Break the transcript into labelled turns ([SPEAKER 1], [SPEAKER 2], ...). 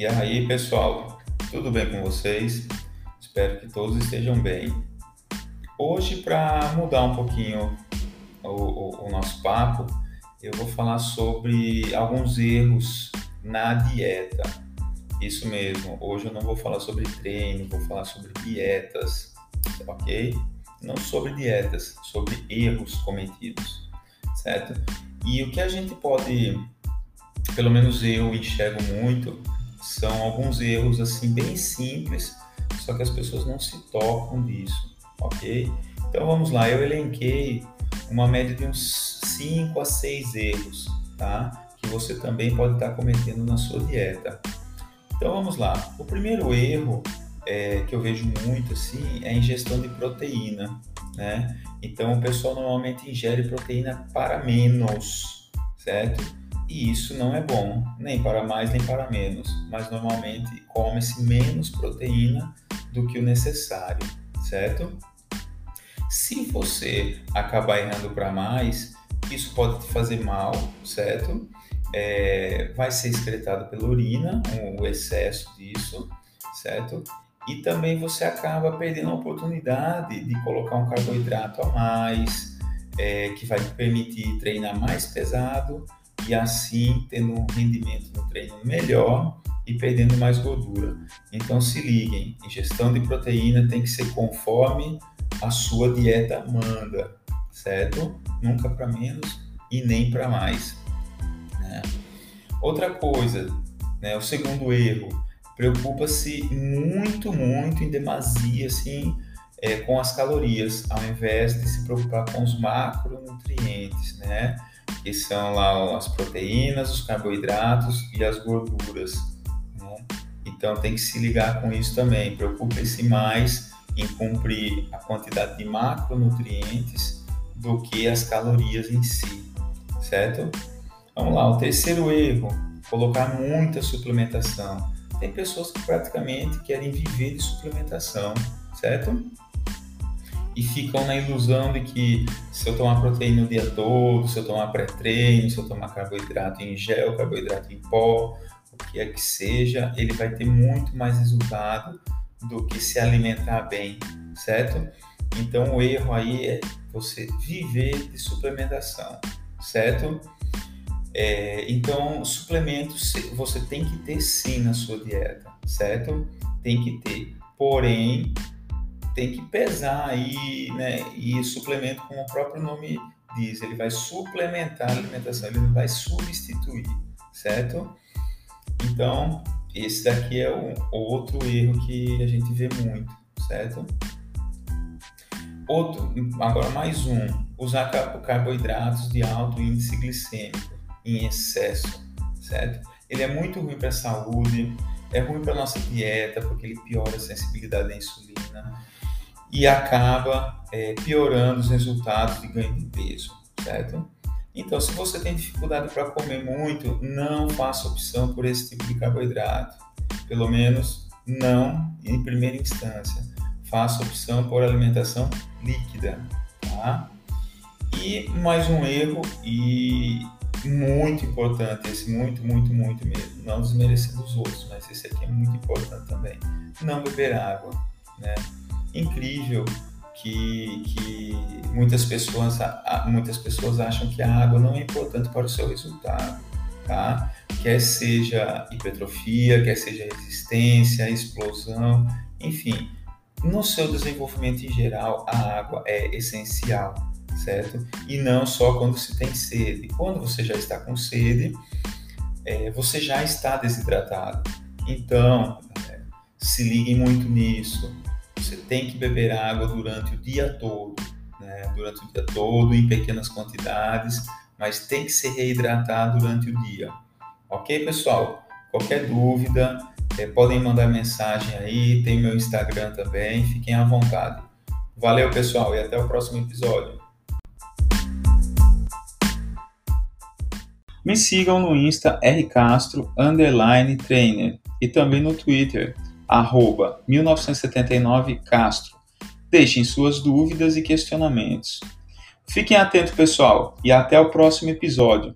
[SPEAKER 1] E aí, pessoal, tudo bem com vocês? Espero que todos estejam bem. Hoje, para mudar um pouquinho o, o, o, nosso papo, eu vou falar sobre alguns erros na dieta. Isso mesmo, hoje eu não vou falar sobre treino, vou falar sobre dietas, ok? Não sobre dietas, sobre erros cometidos, certo? E o que a gente pode, pelo menos eu enxergo muito, são alguns erros assim bem simples, só que as pessoas não se tocam disso, ok? Então vamos lá, eu elenquei uma média de uns 5 a 6 erros, tá? Que você também pode estar cometendo na sua dieta. Então vamos lá. O primeiro erro é, que eu vejo muito assim é a ingestão de proteína, né? Então o pessoal normalmente ingere proteína para menos, certo? E isso não é bom, nem para mais nem para menos, mas normalmente come-se menos proteína do que o necessário, certo? Se você acabar errando para mais, isso pode te fazer mal, certo? É, vai ser excretado pela urina, o excesso disso, certo? E também você acaba perdendo a oportunidade de colocar um carboidrato a mais, é, que vai te permitir treinar mais pesado e assim tendo um rendimento no treino melhor e perdendo mais gordura. Então se liguem, ingestão de proteína tem que ser conforme a sua dieta manda, certo? Nunca para menos e nem para mais. Né? Outra coisa, né, o segundo erro, preocupa-se muito, muito em demasia, assim, é, com as calorias, ao invés de se preocupar com os macronutrientes, né? Que são lá as proteínas, os carboidratos e as gorduras. Né? Então tem que se ligar com isso também. Preocupe-se mais em cumprir a quantidade de macronutrientes do que as calorias em si, certo? Vamos lá, o terceiro erro, colocar muita suplementação. Tem pessoas que praticamente querem viver de suplementação, certo? E ficam na ilusão de que se eu tomar proteína o dia todo, se eu tomar pré-treino, se eu tomar carboidrato em gel, carboidrato em pó, o que é que seja, ele vai ter muito mais resultado do que se alimentar bem, certo? Então o erro aí é você viver de suplementação, certo? É, então, suplementos você tem que ter sim na sua dieta, certo? Tem que ter. Porém, tem que pesar aí, né? E suplemento, como o próprio nome diz, ele vai suplementar a alimentação, ele não vai substituir, certo? Então, esse daqui é um outro erro que a gente vê muito, certo? Outro, agora mais um, usar carboidratos de alto índice glicêmico em excesso, certo? Ele é muito ruim para a saúde, é ruim para nossa dieta porque ele piora a sensibilidade à insulina e acaba é, piorando os resultados de ganho de peso, certo? Então, se você tem dificuldade para comer muito, não faça opção por esse tipo de carboidrato. Pelo menos não em primeira instância. Faça opção por alimentação líquida, tá? E mais um erro e muito importante, esse muito, muito, muito mesmo. Não desmerecendo os outros, mas esse aqui é muito importante também. Não beber água, né? Incrível que, que muitas, pessoas, muitas pessoas acham que a água não é importante para o seu resultado, tá? Quer seja hipertrofia, quer seja resistência, explosão, enfim, no seu desenvolvimento em geral, a água é essencial, certo? E não só quando se tem sede. Quando você já está com sede, é, você já está desidratado. Então, é, se liguem muito nisso. Você tem que beber água durante o dia todo, né? durante o dia todo, em pequenas quantidades, mas tem que se reidratar durante o dia. Ok, pessoal? Qualquer dúvida, é, podem mandar mensagem aí, tem meu Instagram também, fiquem à vontade. Valeu, pessoal, e até o próximo episódio. Me sigam no Insta rcastro underline trainer e também no Twitter arroba 1979 Castro. Deixem suas dúvidas e questionamentos. Fiquem atentos, pessoal, e até o próximo episódio.